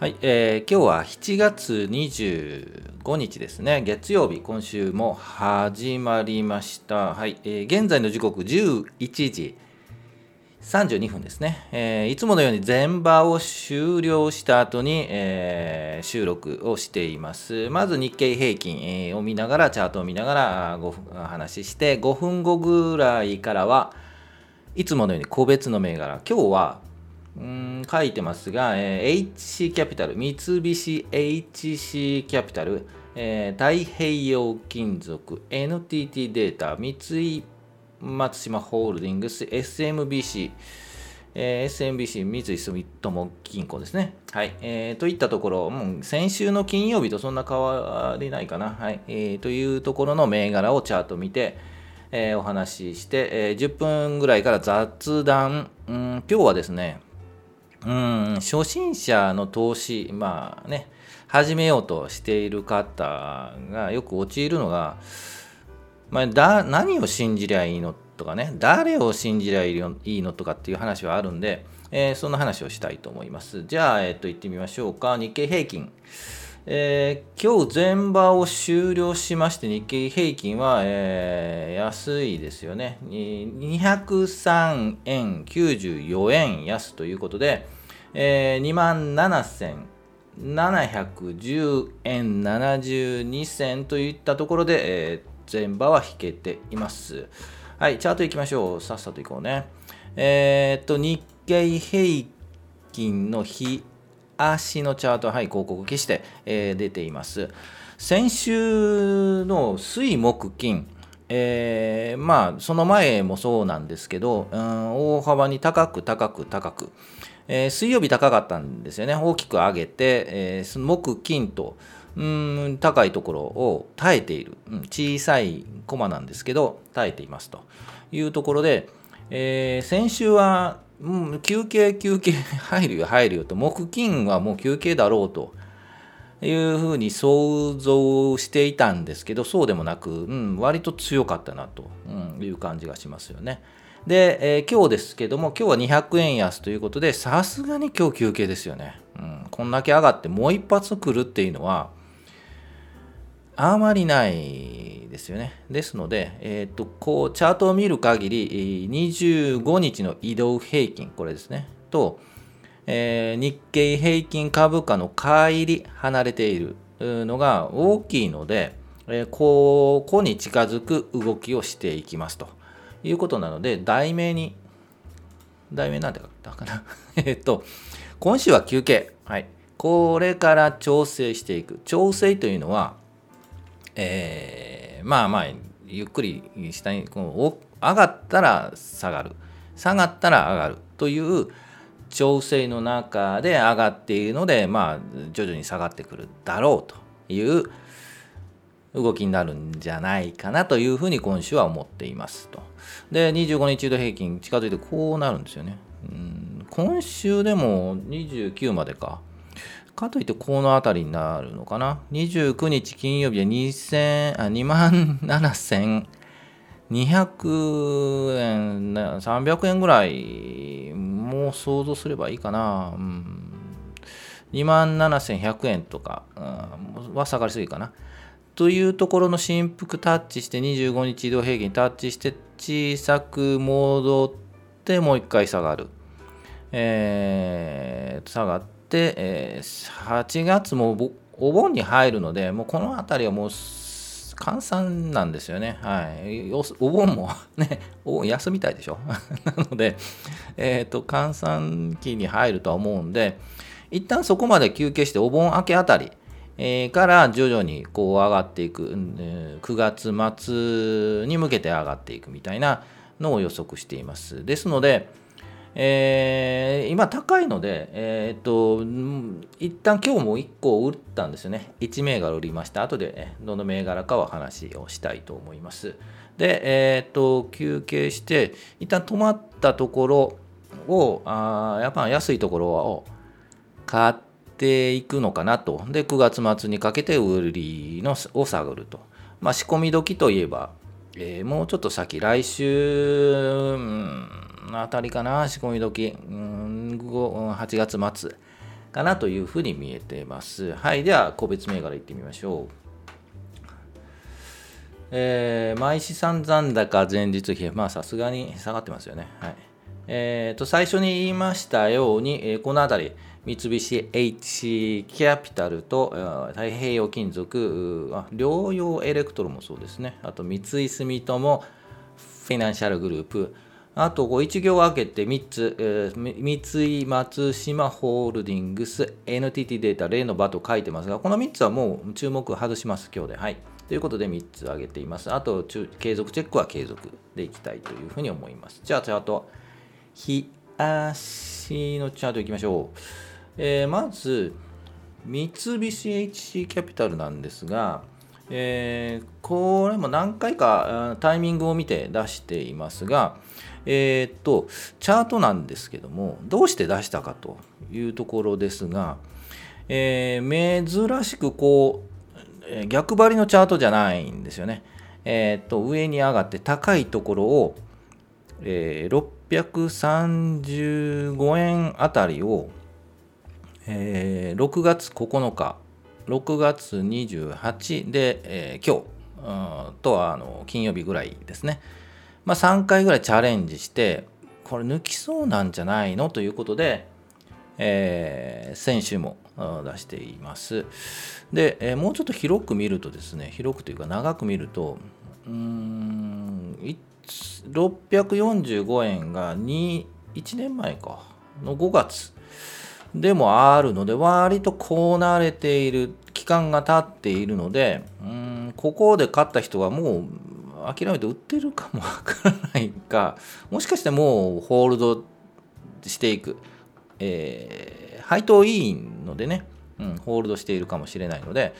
はい、えー、今日は7月25日ですね、月曜日、今週も始まりました。はい、えー、現在の時刻11時32分ですね、えー、いつものように全場を終了した後に、えー、収録をしています。まず日経平均、を見ながら、チャートを見ながら5分話して、5分後ぐらいからはいつものように個別の銘柄、今日はうん書いてますが、えー、HC キャピタル、三菱 HC キャピタル、えー、太平洋金属、NTT データ、三井松島ホールディングス、SMBC、えー、SMBC 三井住友銀行ですね。はい。えー、といったところ、もう先週の金曜日とそんな変わりないかな。はい。えー、というところの銘柄をチャート見て、えー、お話しして、えー、10分ぐらいから雑談、うん、今日はですね、うん。初心者の投資まあね始めようとしている方がよく陥るのが、まあ、だ何を信じりゃいいのとかね誰を信じりゃいいのとかっていう話はあるんで、えー、そんな話をしたいと思います。じゃあ、えっ、と行ってみましょうか。日経平均。えー、今日前場を終了しまして日経平均は、えー、安いですよね。203円94円安ということで、えー、2万7710円72銭といったところで、えー、前場は引けています。はい、チャートいきましょう。さっさといこうね。えー、っと、日経平均の日足のチャート、はい、広告消して、えー、出ています。先週の水木金、えー、まあその前もそうなんですけど、うん、大幅に高く高く高く、えー、水曜日高かったんですよね。大きく上げて、えー、木金とうん高いところを耐えている、うん、小さいコマなんですけど耐えていますと。いうところで、えー、先週はうん、休憩休憩入るよ入るよと。木金はもう休憩だろうと。いうふうに想像していたんですけどそうでもなく、うん、割と強かったなと。いう感じがしますよね。で、えー、今日ですけども今日は200円安ということでさすがに今日休憩ですよね、うん。こんだけ上がってもう一発来るっていうのはあまりないですよね。ですので、えっ、と、こう、チャートを見る限り、25日の移動平均、これですね、と、えー、日経平均株価の乖離、離れているのが大きいので、えー、ここに近づく動きをしていきますということなので、題名に、題名なんて書いたかなえっと、今週は休憩。はい。これから調整していく。調整というのは、えー、まあまあゆっくり下にこう上がったら下がる下がったら上がるという調整の中で上がっているのでまあ徐々に下がってくるだろうという動きになるんじゃないかなというふうに今週は思っていますと。で25日移動平均近づいてこうなるんですよね。うん今週でも29までか。かといってこの辺りになるのかな。29日金曜日で2000あ2万7200円、300円ぐらい、もう想像すればいいかな。うん、2万7100円とか、は下がりすぎかな。というところの振幅タッチして25日移動平均タッチして小さく戻ってもう一回下がる。えー、下がって、えー、8月もお盆に入るので、もうこの辺りはもう換算なんですよね。はい。お盆も ね、お盆休みたいでしょ。なので、えっ、ー、と、換算期に入るとは思うんで、一旦そこまで休憩して、お盆明けあたり、から徐々にこう上がっていく、9月末に向けて上がっていくみたいなのを予測しています。ですので、えー、今高いので、えー、と、一旦今日も1個売ったんですよね。1銘柄売りました。後で、どの銘柄かは話をしたいと思います。で、えー、と、休憩して、一旦止まったところを、あやっぱ安いところを買ってていくのかなと。で、9月末にかけて売りのを探ると。まあ、仕込み時といえば、えー、もうちょっと先、来週、うんあたりかな、仕込み時、うん、8月末かなというふうに見えています。はい。では、個別銘柄いってみましょう。えー、毎資産残高前日比、まあさすがに下がってますよね。はい。えー、と最初に言いましたように、えー、この辺り、三菱 HC キャピタルと太平洋金属、療養エレクトロもそうですね。あと三井住友フィナンシャルグループ、あと、1行分けて3つ、えー、三井松島ホールディングス、NTT データ、例の場と書いてますが、この3つはもう注目外します、今日で。はい。ということで3つ挙げています。あと、継続チェックは継続でいきたいというふうに思います。じゃあ、チャート、日足のチャートいきましょう。えー、まず、三菱 HC キャピタルなんですが、えー、これも何回かタイミングを見て出していますが、えー、っと、チャートなんですけども、どうして出したかというところですが、えー、珍しくこう、逆張りのチャートじゃないんですよね。えー、っと、上に上がって高いところを、えー、635円あたりを、えー、6月9日、6月28で、えー、今日、とはあの金曜日ぐらいですね。まあ、3回ぐらいチャレンジして、これ抜きそうなんじゃないの？ということで、えー、先週も出しています。で、えー、もうちょっと広く見るとですね、広くというか長く見ると、うーん、645円が2、1年前か、の5月。でもあるので、割とこう慣れている、期間が経っているので、うんここで買った人はもう諦めて売ってるかもわからないか、もしかしてもうホールドしていく、えー、配当いいのでね、うん、ホールドしているかもしれないので、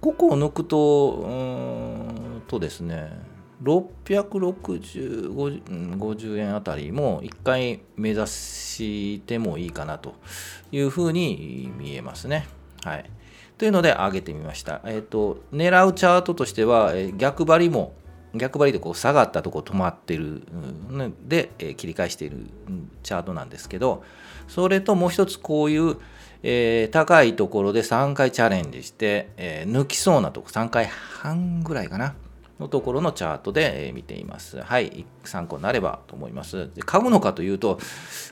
ここを抜くと、うんとですね、660円あたりも1回目指してもいいかなというふうに見えますね。はい。というので上げてみました。えっ、ー、と、狙うチャートとしては、逆張りも逆張りでこう下がったとこ止まってるので、え切り返しているチャートなんですけどそれともう一つこういう、え、高いところで3回チャレンジして、え、抜きそうなとこ3回半ぐらいかなのところのチャートで、え見ています。はい、参考になればと思います。で買うのかというと、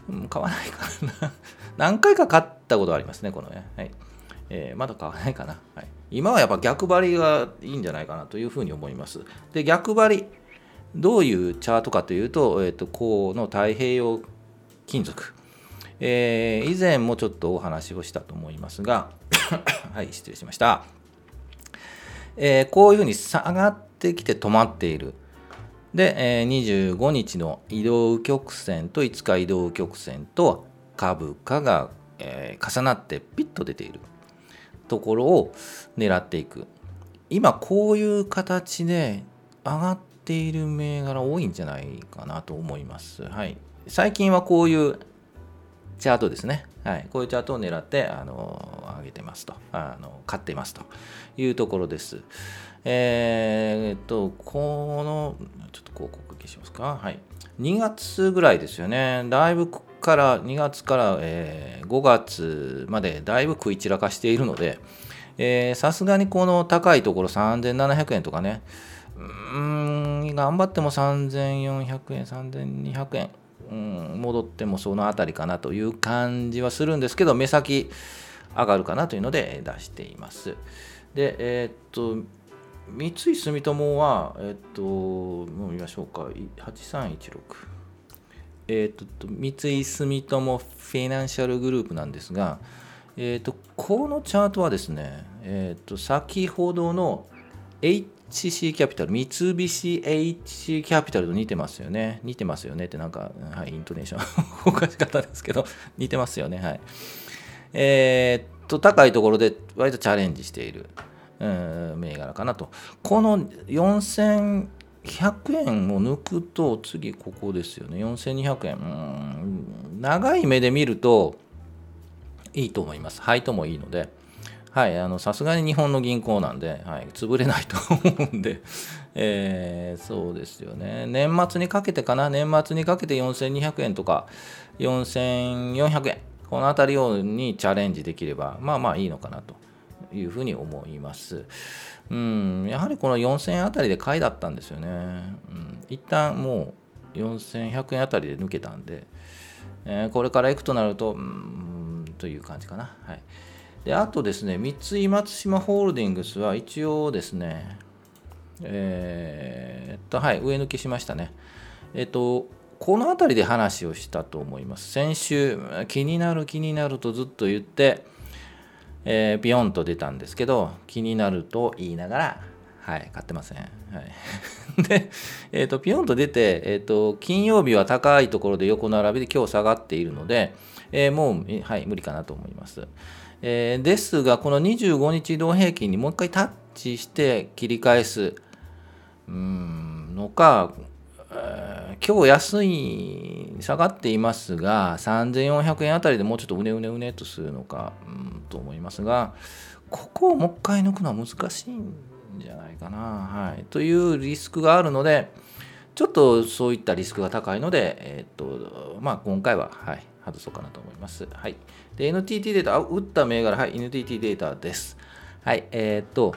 うん、買わないかな。何回か買ったことありますね、このね。はいえー、まだ買わないかな。はい今はやっぱ逆張りがいいんじゃないかなというふうに思います。で、逆張り、どういうチャートかというと、えっ、ー、と、この太平洋金属。えー、以前もちょっとお話をしたと思いますが、はい、失礼しました。えー、こういうふうに下がってきて止まっている。で、えー、25日の移動曲線と5日移動曲線と株価が、えー、重なってピッと出ている。ところを狙っていく今こういう形で上がっている銘柄多いんじゃないかなと思います。はい、最近はこういうチャートですね。はい、こういうチャートを狙ってあの上げてますとあの買ってますというところです。えー、っとこのちょっと広告消しますか。はい、2月ぐらいですよね。だいぶから2月から、えー、5月までだいぶ食い散らかしているのでさすがにこの高いところ3700円とかねうーん頑張っても3400円3200円うん戻ってもその辺りかなという感じはするんですけど目先上がるかなというので出していますでえー、っと三井住友はえ、っともう見ましょうか8316えーと、三井住友フィナンシャルグループなんですが、えーと、このチャートはですね、えーと、先ほどの HC キャピタル、三菱 HC キャピタルと似てますよね。似てますよねってなんか、はい、イントネーション おかしかったですけど、似てますよね。はい。えっ、と、高いところで割とチャレンジしている、銘柄かなと。この4100円を抜くと次ここですよね。4200円。長い目で見るといいと思います。配当もいいので。さすがに日本の銀行なんで、はい、潰れないと思うんで、えー、そうですよね。年末にかけてかな。年末にかけて4200円とか4400円。この辺りをにチャレンジできればまあまあいいのかなと。いうふうに思います。うん、やはりこの4000円あたりで買いだったんですよね。うん、一旦もう4100円あたりで抜けたんで、えー、これから行くとなると、うん、という感じかな。はい。で、あとですね、三井松島ホールディングスは一応ですね、えー、っと、はい、上抜きしましたね。えっと、この辺りで話をしたと思います。先週、気になる気になるとずっと言って、えー、ビヨンと出たんですけど、気になると言いながら、はい、買ってません。はい、で、えっ、ー、と、ピヨンと出て、えっ、ー、と、金曜日は高いところで横並びで今日下がっているので、えー、もう、はい、無理かなと思います。えー、ですが、この25日移動平均にもう一回タッチして切り返す、うん、のか、えー、今日安い、下がっていますが、3400円あたりでもうちょっとうねうねうねとするのか、うん、と思いますが、ここをもう一回抜くのは難しいんじゃないかな。はい。というリスクがあるので、ちょっとそういったリスクが高いので、えっ、と、まあ今回は、はい、外そうかなと思います。はい。で、NTT データ、あ打った銘柄、はい、NTT データです。はい、えっ、と、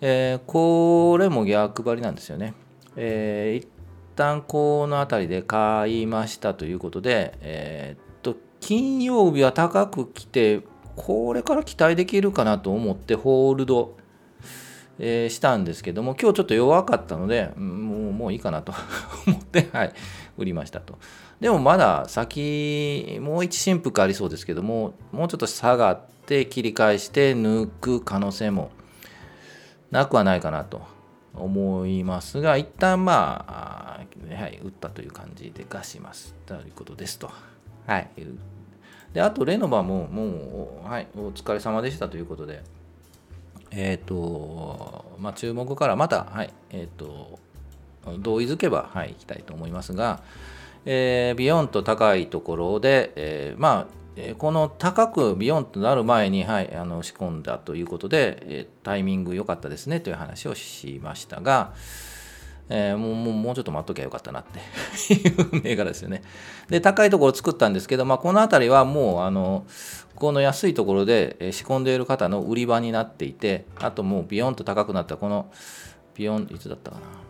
えー、これも逆張りなんですよね。えー、一旦この辺りで買いましたということで、えー、っと、金曜日は高く来て、これから期待できるかなと思ってホールド、えー、したんですけども、今日ちょっと弱かったので、もうもういいかなと 思って、はい、売りましたと。でもまだ先、もう一振幅ありそうですけども、もうちょっと下がって切り返して抜く可能性もなくはないかなと思いますが、一旦まあ、はい、打ったという感じで出しますということですと。はい。で、あと、レノバも、もう、はい、お疲れ様でしたということで、えっ、ー、と、まあ、注目からまた、はい、えっ、ー、と、同意づけば、はい、いきたいと思いますが、えー、ビヨンと高いところで、えー、まあ、この高くビヨンとなる前に、はい、あの仕込んだということで、えタイミング良かったですねという話をしましたが、えー、もうもうちょっと待っときゃよかったなって いう銘柄ですよね。で、高いところ作ったんですけど、まあ、この辺りはもう、あの、この安いところで仕込んでいる方の売り場になっていて、あともうビヨンと高くなったこの、ビヨン、いつだったかな？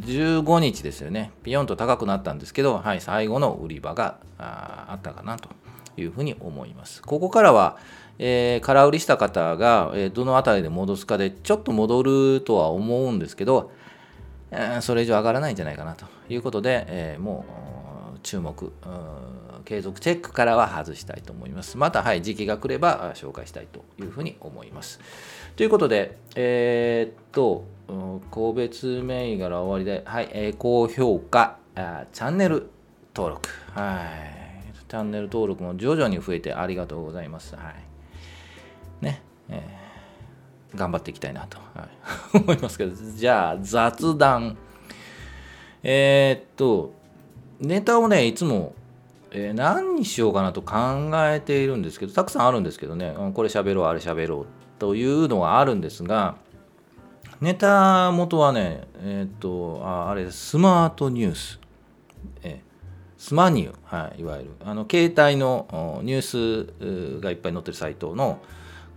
15日ですよね。ビヨンと高くなったんですけど、はい、最後の売り場があったかなというふうに思います。ここからは、えー、空売りした方が、えー、どの辺りで戻すかでちょっと戻るとは思うんですけど、えーそれ以上上がらないんじゃないかなということで、えー、もう注目、継続チェックからは外したいと思います。また、はい、時期が来れば紹介したいというふうに思います。ということで、えー、っと、個別銘柄終わりで、はい、えー、高評価あ、チャンネル登録、はい、チャンネル登録も徐々に増えてありがとうございます。はい。ね、えー頑張っていきたいなと、はい、思いますけど、じゃあ雑談。えー、っと、ネタをね、いつも、えー、何にしようかなと考えているんですけど、たくさんあるんですけどね、これ喋ろう、あれ喋ろうというのがあるんですが、ネタ元はね、えー、っと、ああれ、スマートニュース。えスマニュー、はい、いわゆる。あの携帯のニュースがいっぱい載ってるサイトの、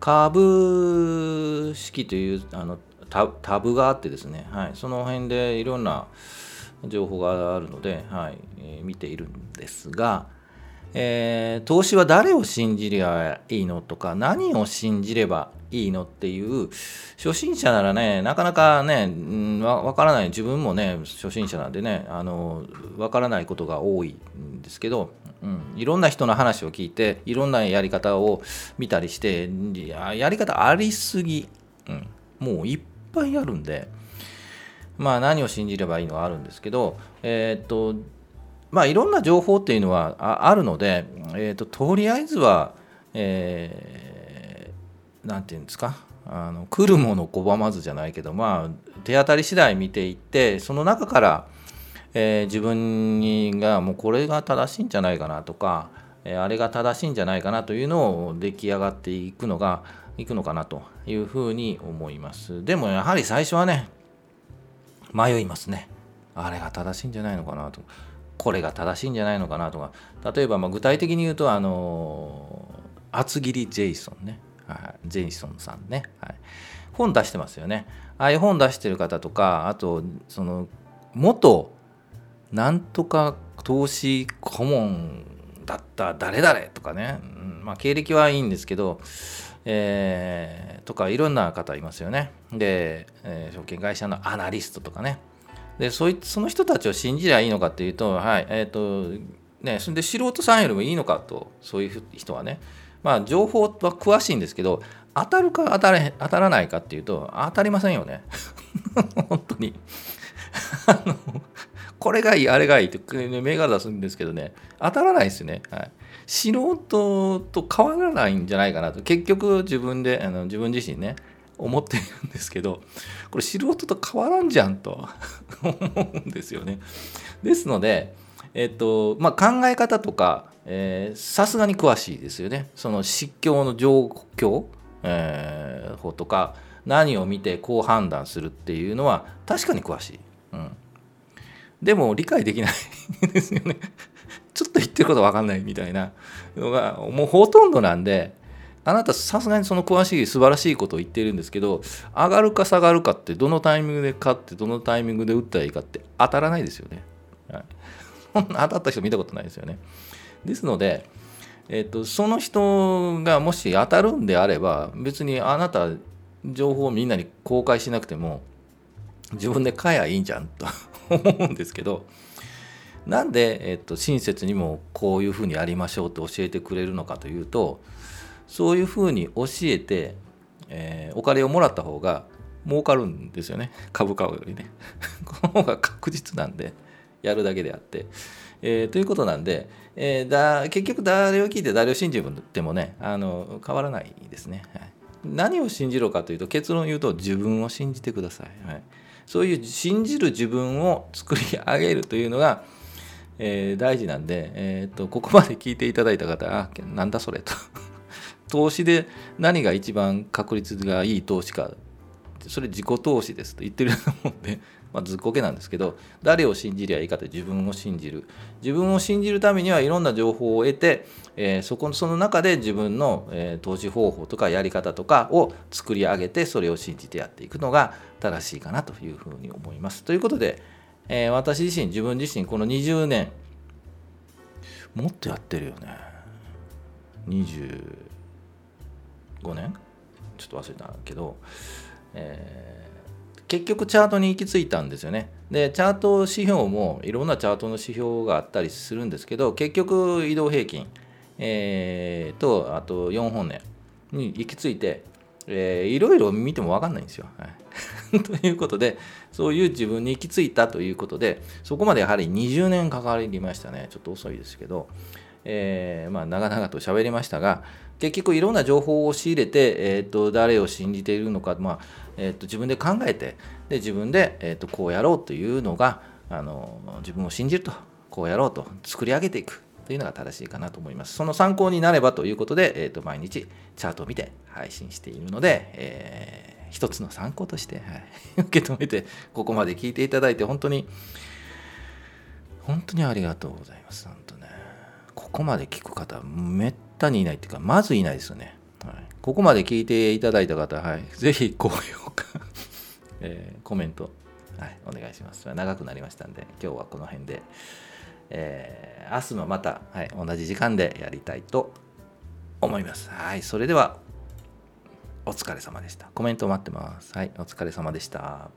株式というあのタタブがあってですね、はい、その辺でいろんな情報があるので、はいえー、見ているんですが、えー、投資は誰を信じりゃいいのとか何を信じればいいのっていう初心者ならねなかなかねわからない。自分もね初心者なんでねあのわからないことが多いんですけどうん、いろんな人の話を聞いていろんなやり方を見たりしてややり方ありすぎ、うん、もういっぱいあるんでまあ何を信じればいいのはあるんですけどえー、っとまあいろんな情報っていうのはああるので、えー、っととりあえずは、えー、なんていうんですかあの来るもの拒まずじゃないけどまあ手当たり次第見ていってその中からえー、自分がもうこれが正しいんじゃないかなとか、えー、あれが正しいんじゃないかなというのを出来上がっていくのがいくのかなというふうに思います。でもやはり最初はね迷いますね。あれが正しいんじゃないのかなと。これが正しいんじゃないのかなとか。例えばま具体的に言うとあの厚切りジェイソンね、はい、ジェイソンさんね、はい、本出してますよね。ああいう本出してる方とかあとその元なんとか投資顧問だった誰々とかね、うん。まあ、経歴はいいんですけど、えー、とかいろんな方いますよね。で、えー、証券会社のアナリストとかね。でそいその人たちを信じりゃいいのかっていうとはいえ、ー、とねそれで素人さんよりもいいのかとそういう人はね。まあ情報は詳しいんですけど当たるか当たら当たらないかっていうと当たりませんよね。本当に。あのこれがいいあれがいいって銘柄出すんですけどね。当たらないですよね、はい、素人と変わらないんじゃないかなと。結局自分であの自分自身ね。思ってるんですけどこれ素人と変わらんじゃんと 思うんですよね。ですので、えっとまあ、考え方とかさすがに詳しいですよね。その失教の状況、えー、とか何を見てこう判断するっていうのは確かに詳しい。うん、でも理解できないですよね。ちょっと言ってること分かんないみたいなのがもうほとんどなんであなたさすがにその詳しい素晴らしいことを言ってるんですけど上がるか下がるかってどのタイミングで勝ってどのタイミングで打ったらいいかって当たらないですよね。はい、当たった人見たことないですよね。ですので、えっと、その人がもし当たるんであれば別にあなた情報をみんなに公開しなくても自分で買えばいいんじゃんと 思うんですけどなんで、えっと、親切にもこういうふうにやりましょうって教えてくれるのかというとそういうふうに教えて、えー、お金をもらった方が儲かるんですよね。株価よりね。この方が確実なんでやるだけであって、えー、ということなんで、えー、だ結局誰を聞いて誰を信じてもねあの変わらないですね、はい、何を信じろかというと結論を言うと自分を信じてください、はい、そういう信じる自分を作り上げるというのがえー、大事なんで、えーと、とここまで聞いていただいた方あなんだそれと。投資で何が一番確率がいい投資かそれ自己投資ですと言ってると思うんで、まあ、ずっこけなんですけど誰を信じりゃいいかと自分を信じる自分を信じるためにはいろんな情報を得て、えー、そこその中で自分の、えー、投資方法とかやり方とかを作り上げてそれを信じてやっていくのが正しいかなというふうに思います。ということで、えー、私自身自分自身この20年もっとやってるよね20 5年ちょっと忘れたけど、えー、結局チャートに行き着いたんですよね。でチャート指標もいろんなチャートの指標があったりするんですけど結局移動平均、えー、とあと4本年に行き着いて、えー、いろいろ見ても分かんないんですよ。はい、ということでそういう自分に行き着いたということでそこまでやはり20年かかりましたねちょっと遅いですけど、えー、まあ長々と喋りましたが結局いろんな情報を仕入れて、えーと、誰を信じているのか、まあえーと、自分で考えてで自分で、えーと、こうやろうというのがあの自分を信じるとこうやろうと作り上げていくというのが正しいかなと思います。その参考になればということで、えー、と毎日チャートを見て配信しているので、えー、一つの参考として、はい、受け止めてここまで聞いていただいて本当に本当にありがとうございます。本当ねここまで聞く方めっったにいないっていうか、まずいないですよね。はい、ここまで聞いていただいた方、はい、ぜひ高評価えー、コメント、はい、お願いします。長くなりましたんで、今日はこの辺で、えー、明日もまた、はい、同じ時間でやりたいと思います。はい、それでは、お疲れ様でした。コメント待ってます。はい、お疲れ様でした。